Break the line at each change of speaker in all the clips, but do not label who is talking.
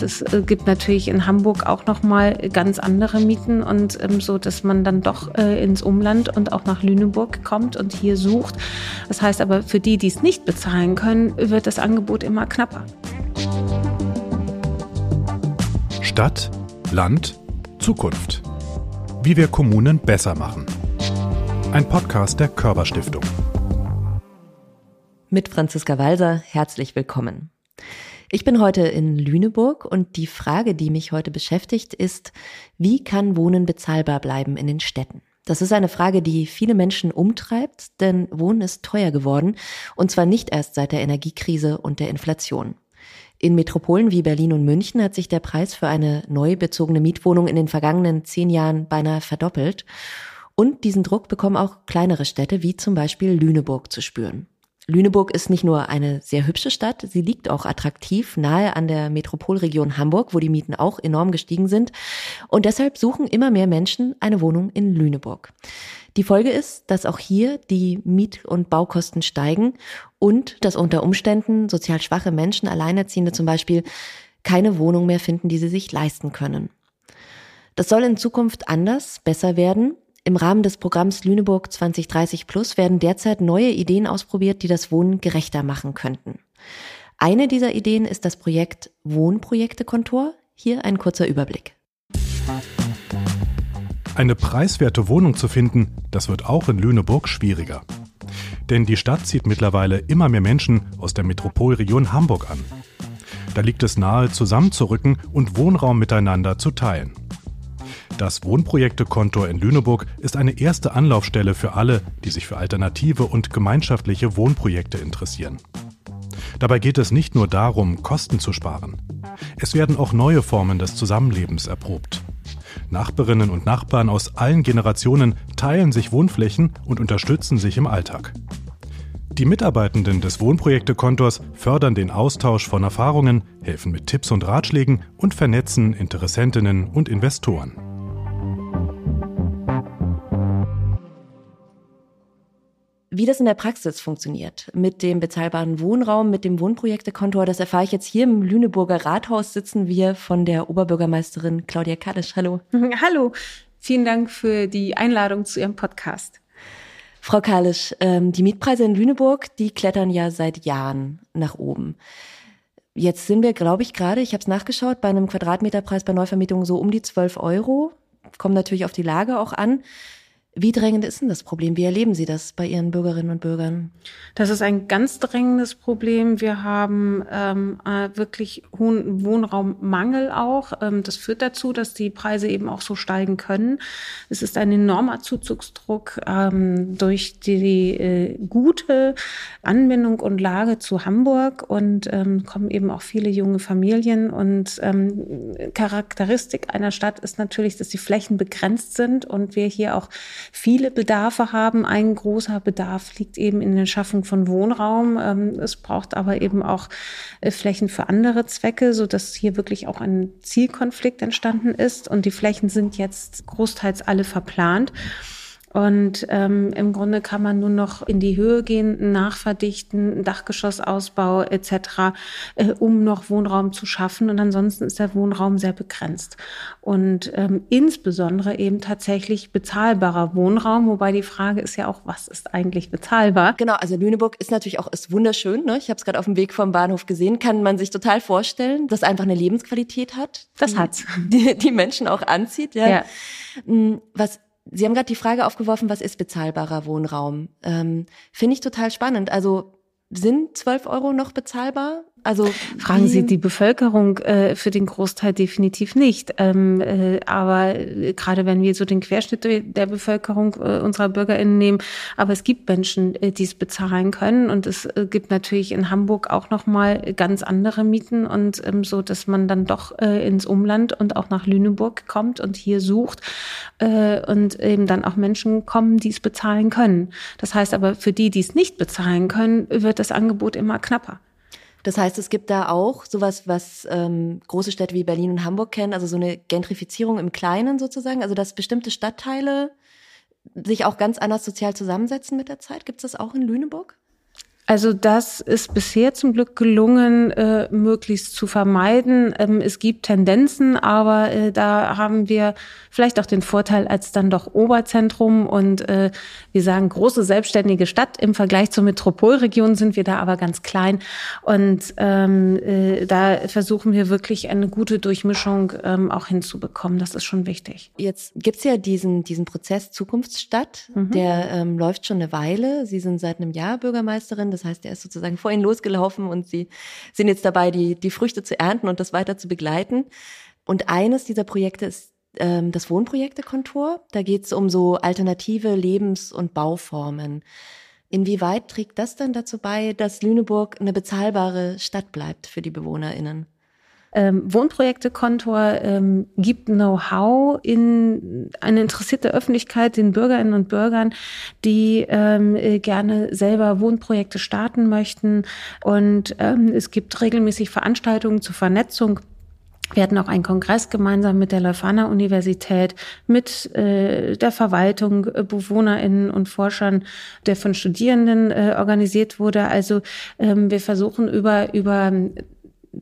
Das äh, gibt natürlich in Hamburg auch noch mal ganz andere Mieten und ähm, so, dass man dann doch äh, ins Umland und auch nach Lüneburg kommt und hier sucht. Das heißt aber, für die, die es nicht bezahlen können, wird das Angebot immer knapper.
Stadt, Land, Zukunft. Wie wir Kommunen besser machen. Ein Podcast der Körperstiftung.
Mit Franziska Walser, herzlich willkommen. Ich bin heute in Lüneburg und die Frage, die mich heute beschäftigt, ist, wie kann Wohnen bezahlbar bleiben in den Städten? Das ist eine Frage, die viele Menschen umtreibt, denn Wohnen ist teuer geworden und zwar nicht erst seit der Energiekrise und der Inflation. In Metropolen wie Berlin und München hat sich der Preis für eine neu bezogene Mietwohnung in den vergangenen zehn Jahren beinahe verdoppelt. Und diesen Druck bekommen auch kleinere Städte wie zum Beispiel Lüneburg zu spüren. Lüneburg ist nicht nur eine sehr hübsche Stadt, sie liegt auch attraktiv nahe an der Metropolregion Hamburg, wo die Mieten auch enorm gestiegen sind. Und deshalb suchen immer mehr Menschen eine Wohnung in Lüneburg. Die Folge ist, dass auch hier die Miet- und Baukosten steigen und dass unter Umständen sozial schwache Menschen, Alleinerziehende zum Beispiel, keine Wohnung mehr finden, die sie sich leisten können. Das soll in Zukunft anders, besser werden. Im Rahmen des Programms Lüneburg 2030 Plus werden derzeit neue Ideen ausprobiert, die das Wohnen gerechter machen könnten. Eine dieser Ideen ist das Projekt Wohnprojekte-Kontor. Hier ein kurzer Überblick.
Eine preiswerte Wohnung zu finden, das wird auch in Lüneburg schwieriger. Denn die Stadt zieht mittlerweile immer mehr Menschen aus der Metropolregion Hamburg an. Da liegt es nahe, zusammenzurücken und Wohnraum miteinander zu teilen. Das Wohnprojekte-Kontor in Lüneburg ist eine erste Anlaufstelle für alle, die sich für alternative und gemeinschaftliche Wohnprojekte interessieren. Dabei geht es nicht nur darum, Kosten zu sparen. Es werden auch neue Formen des Zusammenlebens erprobt. Nachbarinnen und Nachbarn aus allen Generationen teilen sich Wohnflächen und unterstützen sich im Alltag. Die Mitarbeitenden des Wohnprojekte-Kontors fördern den Austausch von Erfahrungen, helfen mit Tipps und Ratschlägen und vernetzen Interessentinnen und Investoren.
Wie das in der Praxis funktioniert mit dem bezahlbaren Wohnraum, mit dem Wohnprojektekontor, das erfahre ich jetzt hier im Lüneburger Rathaus sitzen wir von der Oberbürgermeisterin Claudia Kadisch. Hallo.
Hallo. Vielen Dank für die Einladung zu Ihrem Podcast.
Frau Kalisch, ähm, die Mietpreise in Lüneburg, die klettern ja seit Jahren nach oben. Jetzt sind wir, glaube ich, gerade, ich habe es nachgeschaut, bei einem Quadratmeterpreis bei Neuvermietung so um die 12 Euro. Kommt natürlich auf die Lage auch an. Wie drängend ist denn das Problem? Wie erleben Sie das bei Ihren Bürgerinnen und Bürgern?
Das ist ein ganz drängendes Problem. Wir haben ähm, äh, wirklich hohen Wohnraummangel auch. Ähm, das führt dazu, dass die Preise eben auch so steigen können. Es ist ein enormer Zuzugsdruck ähm, durch die äh, gute Anbindung und Lage zu Hamburg und ähm, kommen eben auch viele junge Familien. Und ähm, Charakteristik einer Stadt ist natürlich, dass die Flächen begrenzt sind und wir hier auch viele Bedarfe haben. Ein großer Bedarf liegt eben in der Schaffung von Wohnraum. Ähm, es braucht aber eben auch äh, Flächen für andere Zwecke, so dass hier wirklich auch ein Zielkonflikt entstanden ist. Und die Flächen sind jetzt großteils alle verplant. Und ähm, im Grunde kann man nur noch in die Höhe gehen, nachverdichten, Dachgeschossausbau etc., äh, um noch Wohnraum zu schaffen. Und ansonsten ist der Wohnraum sehr begrenzt. Und ähm, insbesondere eben tatsächlich bezahlbarer Wohnraum, wobei die Frage ist ja auch, was ist eigentlich bezahlbar?
Genau, also Lüneburg ist natürlich auch ist wunderschön. Ne? Ich habe es gerade auf dem Weg vom Bahnhof gesehen. Kann man sich total vorstellen, dass einfach eine Lebensqualität hat.
Das hat
die, die Menschen auch anzieht. Ja. ja. Mm, was Sie haben gerade die Frage aufgeworfen, was ist bezahlbarer Wohnraum? Ähm, Finde ich total spannend. Also sind 12 Euro noch bezahlbar?
Also fragen Sie die Bevölkerung äh, für den Großteil definitiv nicht. Ähm, äh, aber äh, gerade wenn wir so den Querschnitt der Bevölkerung äh, unserer BürgerInnen nehmen, aber es gibt Menschen, äh, die es bezahlen können und es äh, gibt natürlich in Hamburg auch noch mal ganz andere Mieten und ähm, so, dass man dann doch äh, ins Umland und auch nach Lüneburg kommt und hier sucht äh, und eben dann auch Menschen kommen, die es bezahlen können. Das heißt aber für die, die es nicht bezahlen können, wird das Angebot immer knapper.
Das heißt, es gibt da auch sowas, was ähm, große Städte wie Berlin und Hamburg kennen, also so eine Gentrifizierung im Kleinen sozusagen, also dass bestimmte Stadtteile sich auch ganz anders sozial zusammensetzen mit der Zeit. Gibt es das auch in Lüneburg?
Also das ist bisher zum Glück gelungen, äh, möglichst zu vermeiden. Ähm, es gibt Tendenzen, aber äh, da haben wir vielleicht auch den Vorteil als dann doch Oberzentrum und äh, wir sagen große selbstständige Stadt. Im Vergleich zur Metropolregion sind wir da aber ganz klein und ähm, äh, da versuchen wir wirklich eine gute Durchmischung ähm, auch hinzubekommen. Das ist schon wichtig.
Jetzt gibt's ja diesen, diesen Prozess Zukunftsstadt, mhm. der ähm, läuft schon eine Weile. Sie sind seit einem Jahr Bürgermeisterin. Das heißt, er ist sozusagen vor ihnen losgelaufen und sie sind jetzt dabei, die, die Früchte zu ernten und das weiter zu begleiten. Und eines dieser Projekte ist ähm, das Wohnprojektekontor. Da geht es um so alternative Lebens- und Bauformen. Inwieweit trägt das dann dazu bei, dass Lüneburg eine bezahlbare Stadt bleibt für die BewohnerInnen?
Ähm, Wohnprojekte-Kontor ähm, gibt Know-how in eine interessierte Öffentlichkeit, den Bürgerinnen und Bürgern, die ähm, äh, gerne selber Wohnprojekte starten möchten. Und ähm, es gibt regelmäßig Veranstaltungen zur Vernetzung. Wir hatten auch einen Kongress gemeinsam mit der Leuphana Universität, mit äh, der Verwaltung, äh, BewohnerInnen und Forschern, der von Studierenden äh, organisiert wurde. Also ähm, wir versuchen über, über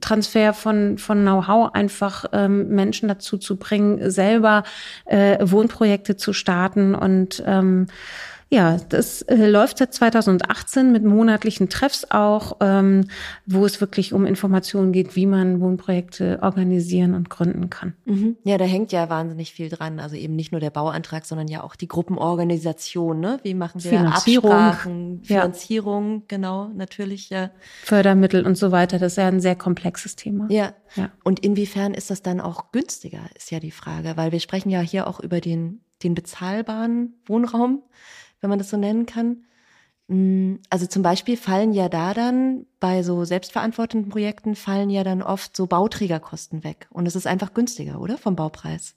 Transfer von, von Know-how einfach ähm, Menschen dazu zu bringen, selber äh, Wohnprojekte zu starten und ähm, ja, das äh, läuft seit 2018 mit monatlichen Treffs auch, ähm, wo es wirklich um Informationen geht, wie man Wohnprojekte organisieren und gründen kann.
Mhm. Ja, da hängt ja wahnsinnig viel dran. Also eben nicht nur der Bauantrag, sondern ja auch die Gruppenorganisation. Ne? Wie machen wir
Finanzierung,
Absprachen, Finanzierung, ja. genau, natürlich. Ja.
Fördermittel und so weiter. Das ist ja ein sehr komplexes Thema.
Ja. ja. Und inwiefern ist das dann auch günstiger, ist ja die Frage, weil wir sprechen ja hier auch über den, den bezahlbaren Wohnraum wenn man das so nennen kann. Mm, also zum Beispiel fallen ja da dann bei so selbstverantwortenden Projekten fallen ja dann oft so Bauträgerkosten weg. Und es ist einfach günstiger, oder? Vom Baupreis.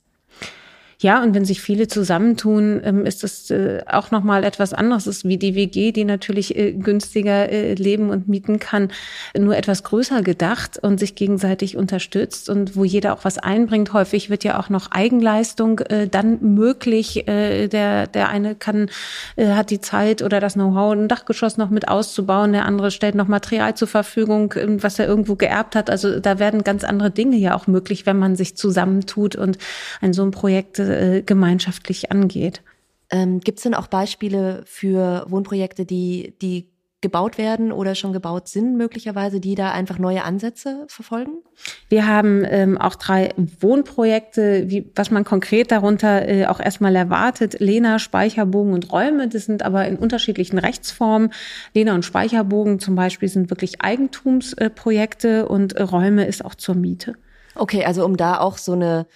Ja, und wenn sich viele zusammentun, ähm, ist das äh, auch nochmal etwas anderes ist wie die WG, die natürlich äh, günstiger äh, leben und mieten kann, nur etwas größer gedacht und sich gegenseitig unterstützt und wo jeder auch was einbringt. Häufig wird ja auch noch Eigenleistung dann möglich. Der, der eine kann, hat die Zeit oder das Know-how, ein Dachgeschoss noch mit auszubauen. Der andere stellt noch Material zur Verfügung, ähm, was er irgendwo geerbt hat. Also da werden ganz andere Dinge ja auch möglich, wenn man sich zusammentut und ein so ein Projekt äh, gemeinschaftlich angeht.
Ähm, Gibt es denn auch Beispiele für Wohnprojekte, die, die gebaut werden oder schon gebaut sind, möglicherweise, die da einfach neue Ansätze verfolgen?
Wir haben ähm, auch drei Wohnprojekte, wie, was man konkret darunter äh, auch erstmal erwartet. Lena, Speicherbogen und Räume, das sind aber in unterschiedlichen Rechtsformen. Lena und Speicherbogen zum Beispiel sind wirklich Eigentumsprojekte und Räume ist auch zur Miete.
Okay, also um da auch so eine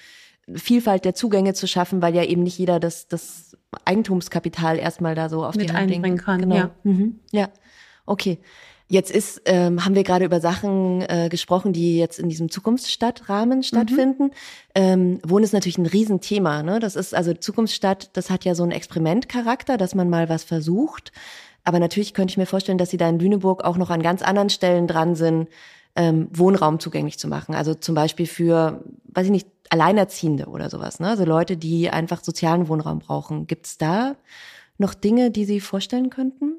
Vielfalt der Zugänge zu schaffen, weil ja eben nicht jeder das, das Eigentumskapital erstmal da so auf
Mit
die
Hand einbringen kann. Genau. Ja.
Mhm. ja, okay. Jetzt ist, ähm, haben wir gerade über Sachen äh, gesprochen, die jetzt in diesem Zukunftsstadtrahmen stattfinden. Mhm. Ähm, Wohnen ist natürlich ein Riesenthema. Ne? Das ist also Zukunftsstadt, das hat ja so einen Experimentcharakter, dass man mal was versucht. Aber natürlich könnte ich mir vorstellen, dass Sie da in Lüneburg auch noch an ganz anderen Stellen dran sind, ähm, Wohnraum zugänglich zu machen. Also zum Beispiel für, weiß ich nicht, Alleinerziehende oder sowas, ne? Also Leute, die einfach sozialen Wohnraum brauchen. Gibt's da noch Dinge, die Sie vorstellen könnten?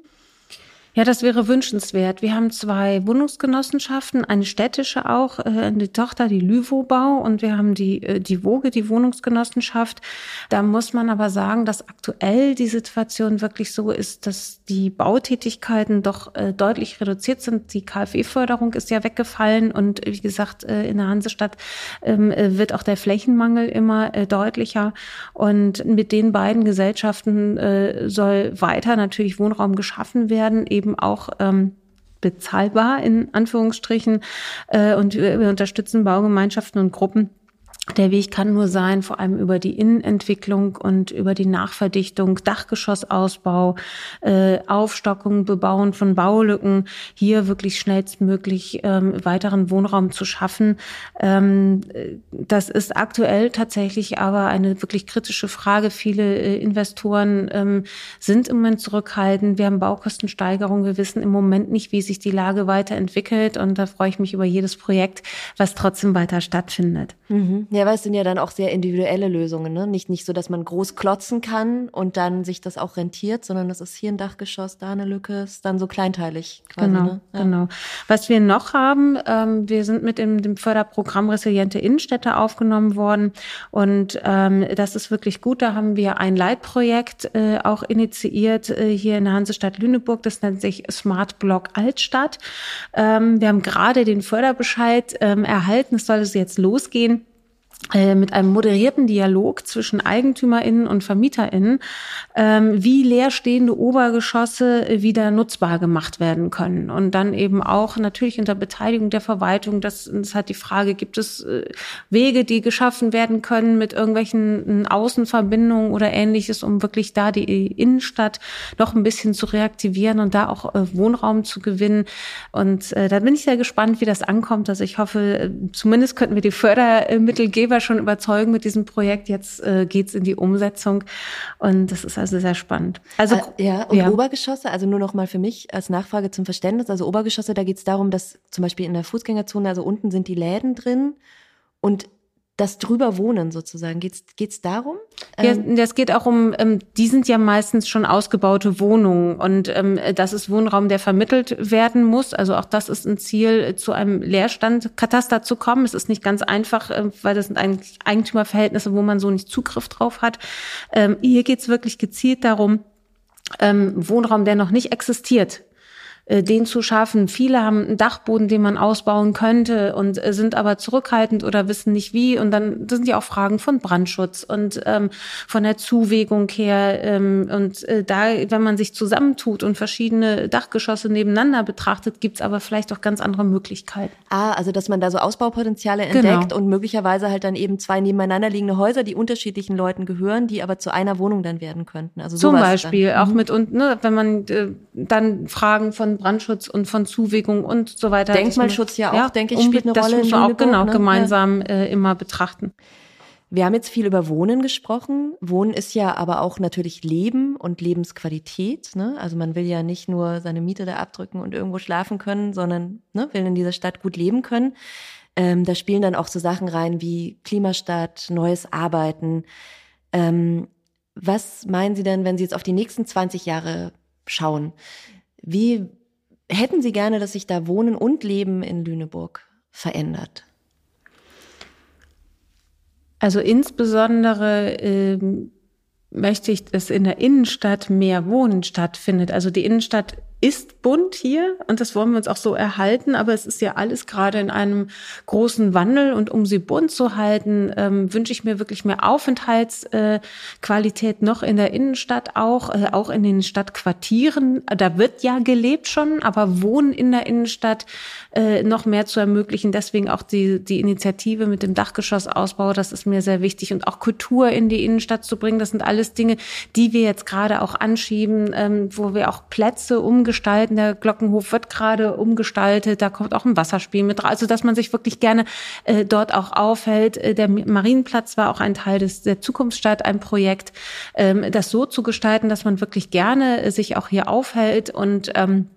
Ja, das wäre wünschenswert. Wir haben zwei Wohnungsgenossenschaften, eine städtische auch, äh, die Tochter, die Lüvobau und wir haben die, äh, die Woge, die Wohnungsgenossenschaft. Da muss man aber sagen, dass aktuell die Situation wirklich so ist, dass die Bautätigkeiten doch äh, deutlich reduziert sind. Die KfW-Förderung ist ja weggefallen und wie gesagt, äh, in der Hansestadt ähm, äh, wird auch der Flächenmangel immer äh, deutlicher. Und mit den beiden Gesellschaften soll weiter natürlich Wohnraum geschaffen werden, eben eben auch ähm, bezahlbar in Anführungsstrichen. Äh, und wir, wir unterstützen Baugemeinschaften und Gruppen der Weg kann nur sein, vor allem über die Innenentwicklung und über die Nachverdichtung, Dachgeschossausbau, äh, Aufstockung, Bebauen von Baulücken, hier wirklich schnellstmöglich ähm, weiteren Wohnraum zu schaffen. Ähm, das ist aktuell tatsächlich aber eine wirklich kritische Frage. Viele äh, Investoren ähm, sind im Moment zurückhaltend. Wir haben Baukostensteigerung. Wir wissen im Moment nicht, wie sich die Lage weiterentwickelt. Und da freue ich mich über jedes Projekt, was trotzdem weiter stattfindet.
Mhm. Ja, weil es sind ja dann auch sehr individuelle Lösungen, ne? Nicht, nicht so, dass man groß klotzen kann und dann sich das auch rentiert, sondern das ist hier ein Dachgeschoss, da eine Lücke, ist dann so kleinteilig quasi.
Genau,
ne?
ja. genau. Was wir noch haben, ähm, wir sind mit dem, dem Förderprogramm Resiliente Innenstädte aufgenommen worden und ähm, das ist wirklich gut. Da haben wir ein Leitprojekt äh, auch initiiert äh, hier in der Hansestadt Lüneburg. Das nennt sich Smart Block Altstadt. Ähm, wir haben gerade den Förderbescheid ähm, erhalten. Es soll es jetzt losgehen mit einem moderierten Dialog zwischen EigentümerInnen und VermieterInnen, ähm, wie leerstehende Obergeschosse wieder nutzbar gemacht werden können. Und dann eben auch natürlich unter Beteiligung der Verwaltung, das, das hat die Frage, gibt es äh, Wege, die geschaffen werden können mit irgendwelchen äh, Außenverbindungen oder ähnliches, um wirklich da die Innenstadt noch ein bisschen zu reaktivieren und da auch Wohnraum zu gewinnen. Und da bin ich sehr gespannt, wie das ankommt. Also ich hoffe, zumindest könnten wir die Fördermittel geben, Geber schon überzeugen mit diesem Projekt. Jetzt äh, geht's in die Umsetzung und das ist also sehr spannend.
Also äh, ja und ja. Obergeschosse, also nur noch mal für mich als Nachfrage zum Verständnis. Also Obergeschosse, da geht's darum, dass zum Beispiel in der Fußgängerzone, also unten sind die Läden drin und das drüber wohnen sozusagen. Geht's geht's darum?
Ja, das geht auch um, ähm, die sind ja meistens schon ausgebaute Wohnungen und ähm, das ist Wohnraum, der vermittelt werden muss. Also auch das ist ein Ziel, zu einem Leerstandkataster zu kommen. Es ist nicht ganz einfach, äh, weil das sind eigentlich Eigentümerverhältnisse, wo man so nicht Zugriff drauf hat. Ähm, hier geht's wirklich gezielt darum, ähm, Wohnraum, der noch nicht existiert, äh, den zu schaffen. Viele haben einen Dachboden, den man ausbauen könnte und äh, sind aber zurückhaltend oder wissen nicht wie. Und dann sind ja auch Fragen von Brandschutz und ähm, von der Zuwegung her. Ähm, und äh, da, wenn man sich zusammentut und verschiedene Dachgeschosse nebeneinander betrachtet, gibt's aber vielleicht auch ganz andere Möglichkeiten.
Ah, also dass man da so Ausbaupotenziale entdeckt genau. und möglicherweise halt dann eben zwei nebeneinander liegende Häuser, die unterschiedlichen Leuten gehören, die aber zu einer Wohnung dann werden könnten. Also
Zum Beispiel dann. auch mhm. mit und ne, wenn man äh, dann Fragen von Brandschutz und von Zuwegung und so weiter.
Denkmalschutz ja auch, ja, denke ich, spielt eine
das
Rolle.
Das muss man auch genau ne? gemeinsam äh, immer betrachten.
Wir haben jetzt viel über Wohnen gesprochen. Wohnen ist ja aber auch natürlich Leben und Lebensqualität. Ne? Also man will ja nicht nur seine Miete da abdrücken und irgendwo schlafen können, sondern ne, will in dieser Stadt gut leben können. Ähm, da spielen dann auch so Sachen rein wie Klimastadt, neues Arbeiten. Ähm, was meinen Sie denn, wenn Sie jetzt auf die nächsten 20 Jahre schauen? Wie hätten Sie gerne, dass sich da Wohnen und Leben in Lüneburg verändert?
Also insbesondere ähm, möchte ich, dass in der Innenstadt mehr Wohnen stattfindet. Also die Innenstadt ist bunt hier und das wollen wir uns auch so erhalten, aber es ist ja alles gerade in einem großen Wandel und um sie bunt zu halten, ähm, wünsche ich mir wirklich mehr Aufenthaltsqualität äh, noch in der Innenstadt auch, äh, auch in den Stadtquartieren. Da wird ja gelebt schon, aber Wohnen in der Innenstadt äh, noch mehr zu ermöglichen. Deswegen auch die, die Initiative mit dem Dachgeschossausbau, das ist mir sehr wichtig und auch Kultur in die Innenstadt zu bringen. Das sind alles Dinge, die wir jetzt gerade auch anschieben, ähm, wo wir auch Plätze um umgestalten. Der Glockenhof wird gerade umgestaltet. Da kommt auch ein Wasserspiel mit rein. Also, dass man sich wirklich gerne äh, dort auch aufhält. Äh, der Marienplatz war auch ein Teil des, der Zukunftsstadt, ein Projekt, ähm, das so zu gestalten, dass man wirklich gerne äh, sich auch hier aufhält und ähm,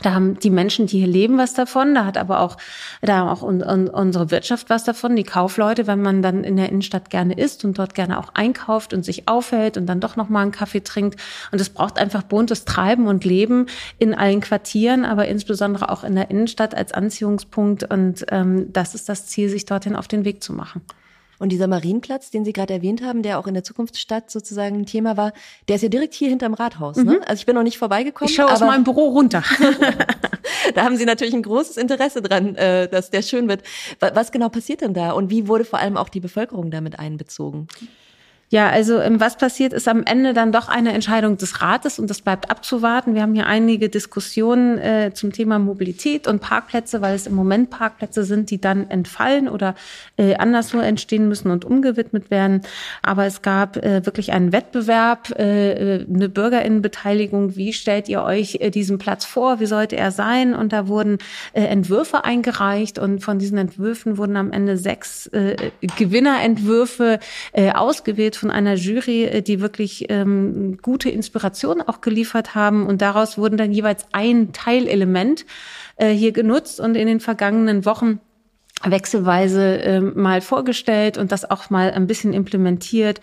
da haben die Menschen, die hier leben, was davon. Da hat aber auch, da haben auch un, un, unsere Wirtschaft was davon. Die Kaufleute, wenn man dann in der Innenstadt gerne isst und dort gerne auch einkauft und sich aufhält und dann doch noch mal einen Kaffee trinkt. Und es braucht einfach buntes Treiben und Leben in allen Quartieren, aber insbesondere auch in der Innenstadt als Anziehungspunkt. Und ähm, das ist das Ziel, sich dorthin auf den Weg zu machen.
Und dieser Marienplatz, den Sie gerade erwähnt haben, der auch in der Zukunftsstadt sozusagen ein Thema war, der ist ja direkt hier hinterm Rathaus. Ne? Mhm. Also ich bin noch nicht vorbeigekommen.
Ich schaue aus meinem Büro runter.
da haben Sie natürlich ein großes Interesse dran, äh, dass der schön wird. Was genau passiert denn da? Und wie wurde vor allem auch die Bevölkerung damit einbezogen?
Ja, also ähm, was passiert, ist am Ende dann doch eine Entscheidung des Rates und das bleibt abzuwarten. Wir haben hier einige Diskussionen äh, zum Thema Mobilität und Parkplätze, weil es im Moment Parkplätze sind, die dann entfallen oder äh, anderswo entstehen müssen und umgewidmet werden. Aber es gab äh, wirklich einen Wettbewerb, äh, äh eine Bürgerinnenbeteiligung. Wie stellt ihr euch äh, diesen Platz vor? Wie sollte er sein? Und da wurden Entwürfe eingereicht und von diesen Entwürfen wurden am Ende sechs Gewinnerentwürfe äh, ausgewählt von einer Jury, äh, die wirklich ähm, gute Inspiration auch geliefert haben. Und daraus wurden dann jeweils ein Teilelement äh, hier genutzt. Und in den vergangenen Wochen wechselweise ähm, mal vorgestellt und das auch mal ein bisschen implementiert.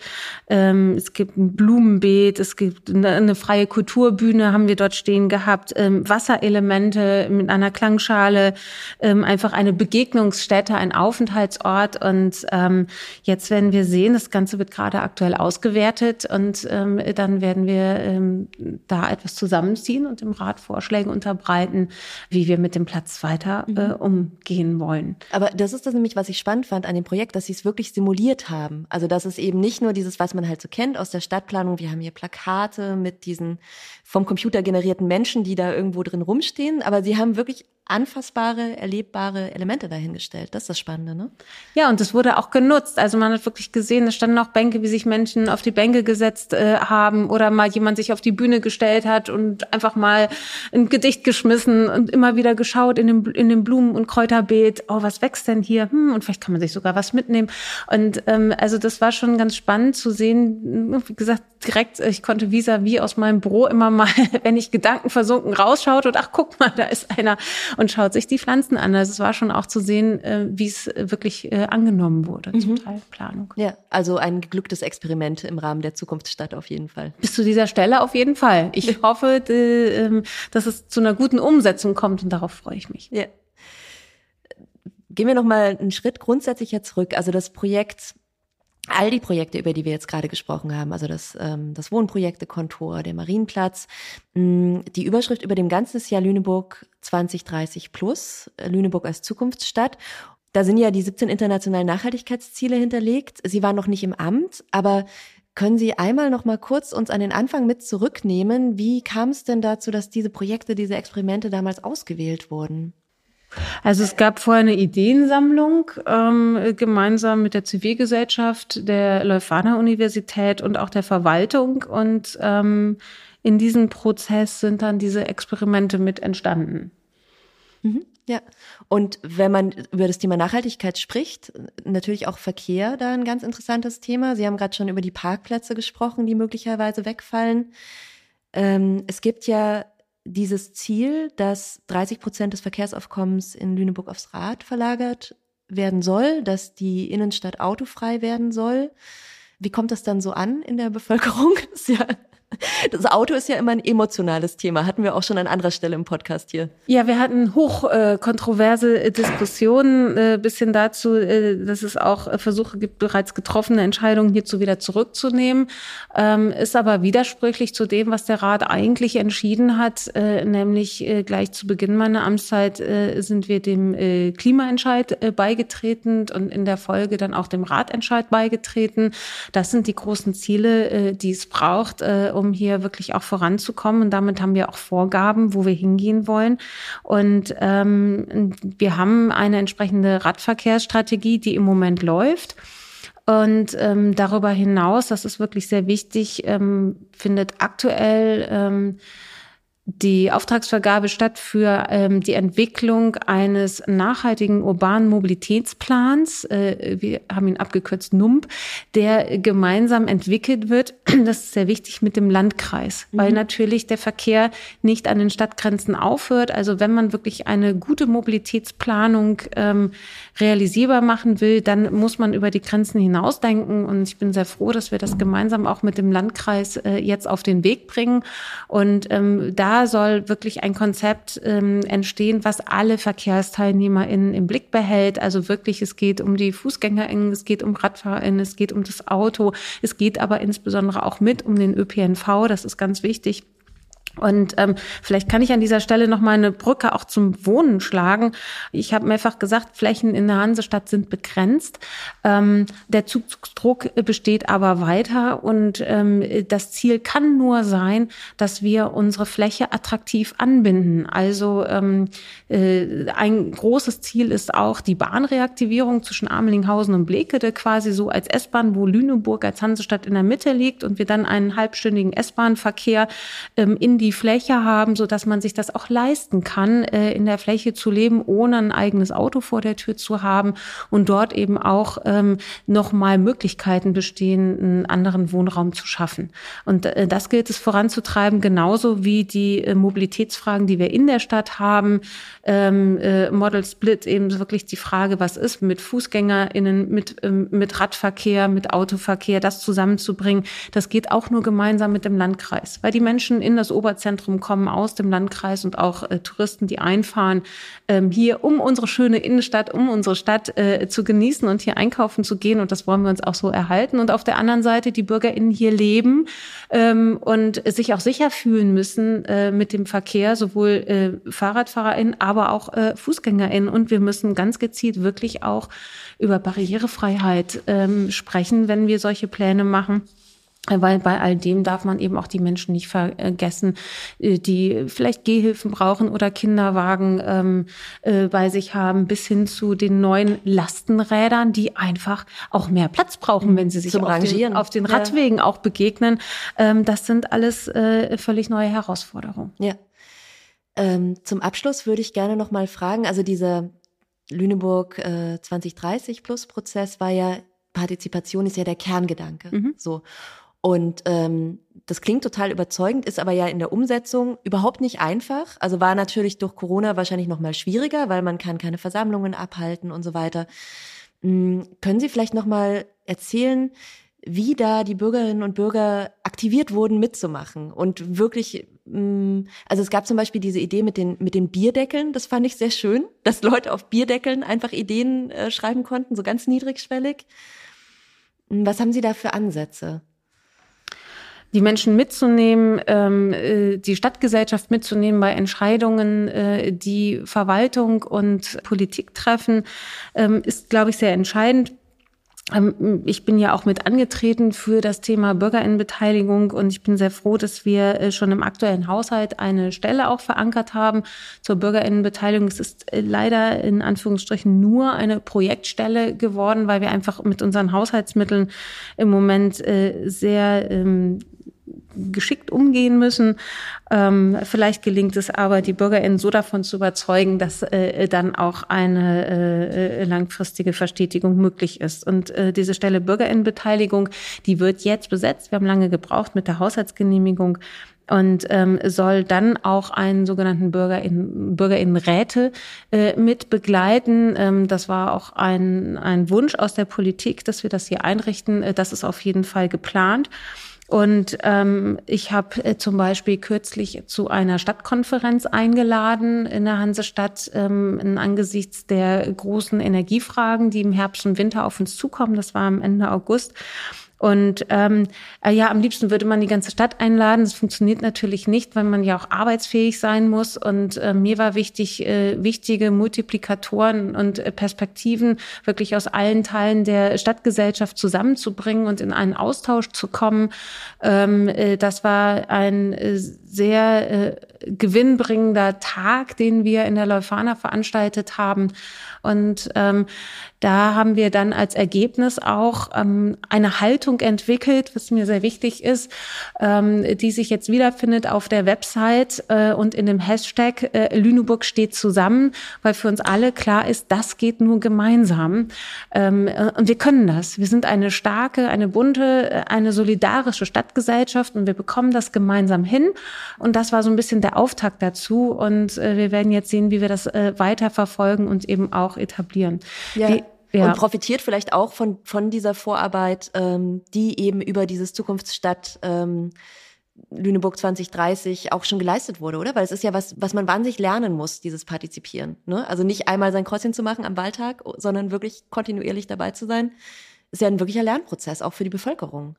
Ähm, es gibt ein Blumenbeet, es gibt eine, eine, freie Kulturbühne, haben wir dort stehen gehabt, ähm, Wasserelemente mit einer Klangschale, ähm, einfach eine Begegnungsstätte, ein Aufenthaltsort. Und ähm, jetzt werden wir sehen, das Ganze wird gerade aktuell ausgewertet und ähm, dann werden wir da etwas zusammenziehen und dem Rat Vorschläge unterbreiten, wie wir mit dem Platz weiter äh, mhm. umgehen wollen.
Aber das ist das nämlich, was ich spannend fand an dem Projekt, dass sie es wirklich simuliert haben. Also dass es eben nicht nur dieses, was man halt so kennt aus der Stadtplanung, wir haben hier Plakate mit diesen vom Computer generierten Menschen, die da irgendwo drin rumstehen, aber sie haben wirklich anfassbare, erlebbare Elemente dahingestellt. Das ist das Spannende, ne?
Ja, und das wurde auch genutzt. Also man hat wirklich gesehen, es standen auch Bänke, wie sich Menschen auf die Bänke gesetzt äh, haben oder mal jemand sich auf die Bühne gestellt hat und einfach mal ein Gedicht geschmissen und immer wieder geschaut in dem, in dem Blumen- und Kräuterbeet. Oh, was wächst denn hier? Hm, und vielleicht kann man sich sogar was mitnehmen. Und ähm, also das war schon ganz spannend zu sehen. Wie gesagt, direkt, ich konnte vis-à-vis -vis aus meinem Büro immer mal, wenn ich Gedanken versunken rausschaute und ach, guck mal, da ist einer und schaut sich die Pflanzen an. Also es war schon auch zu sehen, äh, wie es wirklich äh, angenommen wurde, mhm. zum Teil Planung.
Ja, also ein geglücktes Experiment im Rahmen der Zukunftsstadt auf jeden Fall.
Bis zu dieser Stelle auf jeden Fall. Ich hoffe, ähm, dass es zu einer guten Umsetzung kommt und darauf freue ich mich.
Ja. Gehen wir noch mal einen Schritt grundsätzlicher zurück. Also das Projekt all die Projekte, über die wir jetzt gerade gesprochen haben, also das, ähm, das Wohnprojekte-Kontor, der Marienplatz, mh, mm, die Überschrift über dem ganzen ist ja Lüneburg 2030 plus, äh, Lüneburg als Zukunftsstadt. Da sind ja die 17 internationalen Nachhaltigkeitsziele hinterlegt. Sie waren noch nicht im Amt, aber können Sie einmal noch mal kurz uns an den Anfang mit zurücknehmen? Wie kam es denn dazu, dass diese Projekte, diese Experimente damals ausgewählt wurden?
Also es gab vorher eine Ideensammlung ähm, gemeinsam mit der Zivilgesellschaft, der Leuphana Universität und auch der Verwaltung und ähm, in diesem Prozess sind dann diese Experimente mit entstanden.
Mhm, ja, und wenn man über das Thema Nachhaltigkeit spricht, natürlich auch Verkehr da ein ganz interessantes Thema. Sie haben gerade schon über die Parkplätze gesprochen, die möglicherweise wegfallen. Ähm, es gibt ja dieses Ziel, dass 30 Prozent des Verkehrsaufkommens in Lüneburg aufs Rad verlagert werden soll, dass die Innenstadt autofrei werden soll. Wie kommt das dann so an in der Bevölkerung? Das ist ja das Auto ist ja immer ein emotionales Thema. Hatten wir auch schon an anderer Stelle im Podcast hier.
Ja, wir hatten hoch äh, kontroverse äh, Diskussionen äh, bis hin dazu, äh, dass es auch äh, Versuche gibt, bereits getroffene Entscheidungen hierzu wieder zurückzunehmen. Ähm, ist aber widersprüchlich zu dem, was der Rat eigentlich entschieden hat, äh, nämlich äh, gleich zu Beginn meiner Amtszeit äh, sind wir dem äh, Klimaentscheid äh, beigetreten und in der Folge dann auch dem Ratentscheid beigetreten. Das sind die großen Ziele, äh, die es braucht, äh, um hier wirklich auch voranzukommen. Und damit haben wir auch Vorgaben, wo wir hingehen wollen. Und ähm, wir haben eine entsprechende Radverkehrsstrategie, die im Moment läuft. Und ähm, darüber hinaus, das ist wirklich sehr wichtig, ähm, findet aktuell ähm, die Auftragsvergabe statt für ähm, die Entwicklung eines nachhaltigen urbanen Mobilitätsplans. Äh, wir haben ihn abgekürzt NUMP, der gemeinsam entwickelt wird. Das ist sehr wichtig mit dem Landkreis, mhm. weil natürlich der Verkehr nicht an den Stadtgrenzen aufhört. Also wenn man wirklich eine gute Mobilitätsplanung ähm, realisierbar machen will, dann muss man über die Grenzen hinausdenken. Und ich bin sehr froh, dass wir das gemeinsam auch mit dem Landkreis äh, jetzt auf den Weg bringen. Und ähm, da soll wirklich ein Konzept ähm, entstehen, was alle VerkehrsteilnehmerInnen im Blick behält. Also wirklich, es geht um die FußgängerInnen, es geht um RadfahrerInnen, es geht um das Auto, es geht aber insbesondere auch mit um den ÖPNV. Das ist ganz wichtig. Und ähm, vielleicht kann ich an dieser Stelle noch mal eine Brücke auch zum Wohnen schlagen. Ich habe mehrfach gesagt, Flächen in der Hansestadt sind begrenzt. Ähm, der Zugdruck besteht aber weiter und ähm, das Ziel kann nur sein, dass wir unsere Fläche attraktiv anbinden. Also ähm, äh, ein großes Ziel ist auch die Bahnreaktivierung zwischen Amelinghausen und Blekede, quasi so als S-Bahn, wo Lüneburg als Hansestadt in der Mitte liegt und wir dann einen halbstündigen S-Bahn-Verkehr ähm, in die die Fläche haben, so dass man sich das auch leisten kann, äh, in der Fläche zu leben, ohne ein eigenes Auto vor der Tür zu haben und dort eben auch ähm, nochmal Möglichkeiten bestehen, einen anderen Wohnraum zu schaffen. Und äh, das gilt es voranzutreiben, genauso wie die äh, Mobilitätsfragen, die wir in der Stadt haben. Ähm, äh, Model Split eben wirklich die Frage, was ist mit FußgängerInnen, mit, ähm, mit Radverkehr, mit Autoverkehr, das zusammenzubringen. Das geht auch nur gemeinsam mit dem Landkreis, weil die Menschen in das Oberzentrum kommen aus dem Landkreis und auch äh, Touristen, die einfahren, ähm, hier um unsere schöne Innenstadt, um unsere Stadt äh, zu genießen und hier einkaufen zu gehen. Und das wollen wir uns auch so erhalten. Und auf der anderen Seite die BürgerInnen hier leben ähm, und sich auch sicher fühlen müssen äh, mit dem Verkehr, sowohl äh, FahrradfahrerInnen, aber auch äh, FußgängerInnen. Und wir müssen ganz gezielt wirklich auch über Barrierefreiheit ähm, sprechen, wenn wir solche Pläne machen weil bei all dem darf man eben auch die Menschen nicht vergessen, äh, die vielleicht Gehhilfen brauchen oder Kinderwagen ähm, äh, bei sich haben, bis hin zu den neuen Lastenrädern, die einfach auch mehr Platz brauchen, wenn sie sich auf den, auf den, Radwegen ja. auch begegnen. Ähm, das sind alles äh, völlig neue Herausforderungen.
Ja. Ähm, zum Abschluss würde ich gerne noch mal fragen, also dieser Lüneburg äh, 2030 Plus Prozess war ja Partizipation ist ja der Kerngedanke. Mhm. So. Und ähm, das klingt total überzeugend, ist aber ja in der Umsetzung überhaupt nicht einfach. Also war natürlich durch Corona wahrscheinlich noch mal schwieriger, weil man kann keine Versammlungen abhalten und so weiter. Hm, können Sie vielleicht noch mal erzählen, wie da die Bürgerinnen und Bürger aktiviert wurden, mitzumachen und wirklich, hm, also es gab zum Beispiel diese Idee mit den, mit den Bierdeckeln, das fand ich sehr schön, dass Leute auf Bierdeckeln einfach Ideen äh, schreiben konnten, so ganz niedrigschwellig. Hm, was haben Sie da für Ansätze?
Die Menschen mitzunehmen, ähm, äh, die Stadtgesellschaft mitzunehmen bei Entscheidungen, äh, die Verwaltung und Politik treffen, ähm, ist, glaube ich, sehr entscheidend. Ähm, ich bin ja auch mit angetreten für das Thema Bürgerinnenbeteiligung und ich bin sehr froh, dass wir äh, schon im aktuellen Haushalt eine Stelle auch verankert haben zur Bürgerinnenbeteiligung. Es ist leider in Anführungsstrichen nur eine Projektstelle geworden, weil wir einfach mit unseren Haushaltsmitteln im Moment sehr geschickt umgehen müssen. Ähm, vielleicht gelingt es aber, die BürgerInnen so davon zu überzeugen, dass äh, dann auch eine äh, langfristige Verstetigung möglich ist. Und äh, diese Stelle Bürgerinnenbeteiligung, die wird jetzt besetzt. Wir haben lange gebraucht mit der Haushaltsgenehmigung und ähm, soll dann auch einen sogenannten Bürgerin, Bürgerinnenräte äh, mit begleiten. Ähm, das war auch ein, ein Wunsch aus der Politik, dass wir das hier einrichten. Äh, das ist auf jeden Fall geplant. Und ähm, ich habe äh, zum Beispiel kürzlich zu einer Stadtkonferenz eingeladen in der Hansestadt ähm, in angesichts der großen Energiefragen, die im Herbst und Winter auf uns zukommen. Das war am Ende August. Und ähm, äh, ja, am liebsten würde man die ganze Stadt einladen. Das funktioniert natürlich nicht, weil man ja auch arbeitsfähig sein muss. Und äh, mir war wichtig, äh, wichtige Multiplikatoren und äh, Perspektiven wirklich aus allen Teilen der Stadtgesellschaft zusammenzubringen und in einen Austausch zu kommen. Ähm, äh, das war ein äh, sehr äh, gewinnbringender Tag, den wir in der Leuphana veranstaltet haben. Und ähm, da haben wir dann als Ergebnis auch ähm, eine Haltung entwickelt, was mir sehr wichtig ist, ähm, die sich jetzt wiederfindet auf der Website äh, und in dem Hashtag äh, Lüneburg steht zusammen, weil für uns alle klar ist, das geht nur gemeinsam. Ähm, äh, und wir können das. Wir sind eine starke, eine bunte, äh, eine solidarische Stadtgesellschaft und wir bekommen das gemeinsam hin. Und das war so ein bisschen der Auftakt dazu. Und äh, wir werden jetzt sehen, wie wir das äh, weiter verfolgen und eben auch etablieren.
Ja. Wie, ja. Und profitiert vielleicht auch von, von dieser Vorarbeit, ähm, die eben über dieses Zukunftsstadt ähm, Lüneburg 2030 auch schon geleistet wurde, oder? Weil es ist ja was, was man wahnsinnig lernen muss, dieses Partizipieren. Ne? Also nicht einmal sein Kreuzchen zu machen am Wahltag, sondern wirklich kontinuierlich dabei zu sein. Ist ja ein wirklicher Lernprozess, auch für die Bevölkerung.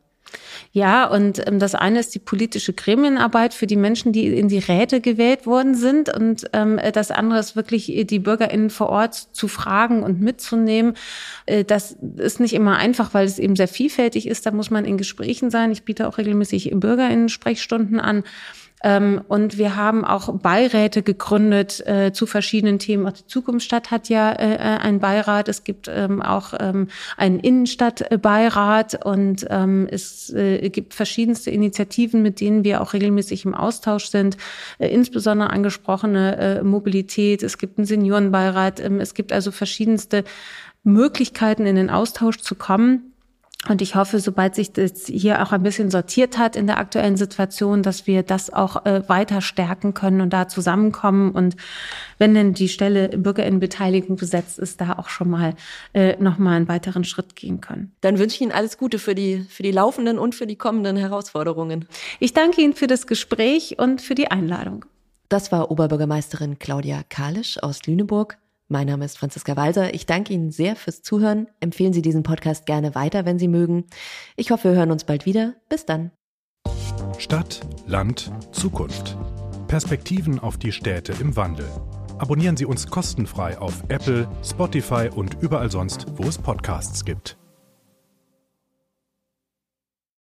Ja, und ähm, das eine ist die politische Gremienarbeit für die Menschen, die in die Räte gewählt worden sind. Und ähm, das andere ist wirklich, die BürgerInnen vor Ort zu fragen und mitzunehmen. Äh, das ist nicht immer einfach, weil es eben sehr vielfältig ist. Da muss man in Gesprächen sein. Ich biete auch regelmäßig BürgerInnen-Sprechstunden an. Ähm, und wir haben auch Beiräte gegründet äh, zu verschiedenen Themen. Auch die Zukunftsstadt hat ja äh, einen Beirat. Es gibt ähm, auch ähm, einen Innenstadtbeirat und ähm, es äh, gibt verschiedenste Initiativen, mit denen wir auch regelmäßig im Austausch sind. Äh, insbesondere angesprochene äh, Mobilität. Es gibt einen Seniorenbeirat. Ähm, es gibt also verschiedenste Möglichkeiten, in den Austausch zu kommen. Und ich hoffe, sobald sich das hier auch ein bisschen sortiert hat in der aktuellen Situation, dass wir das auch äh, weiter stärken können und da zusammenkommen. Und wenn denn die Stelle Bürgerinnenbeteiligung besetzt ist, da auch schon mal äh, noch mal einen weiteren Schritt gehen können.
Dann wünsche ich Ihnen alles Gute für die, für die laufenden und für die kommenden Herausforderungen.
Ich danke Ihnen für das Gespräch und für die Einladung.
Das war Oberbürgermeisterin Claudia Kalisch aus Lüneburg. Mein Name ist Franziska Walser. Ich danke Ihnen sehr fürs Zuhören. Empfehlen Sie diesen Podcast gerne weiter, wenn Sie mögen. Ich hoffe, wir hören uns bald wieder. Bis dann.
Stadt, Land, Zukunft. Perspektiven auf die Städte im Wandel. Abonnieren Sie uns kostenfrei auf Apple, Spotify und überall sonst, wo es Podcasts gibt.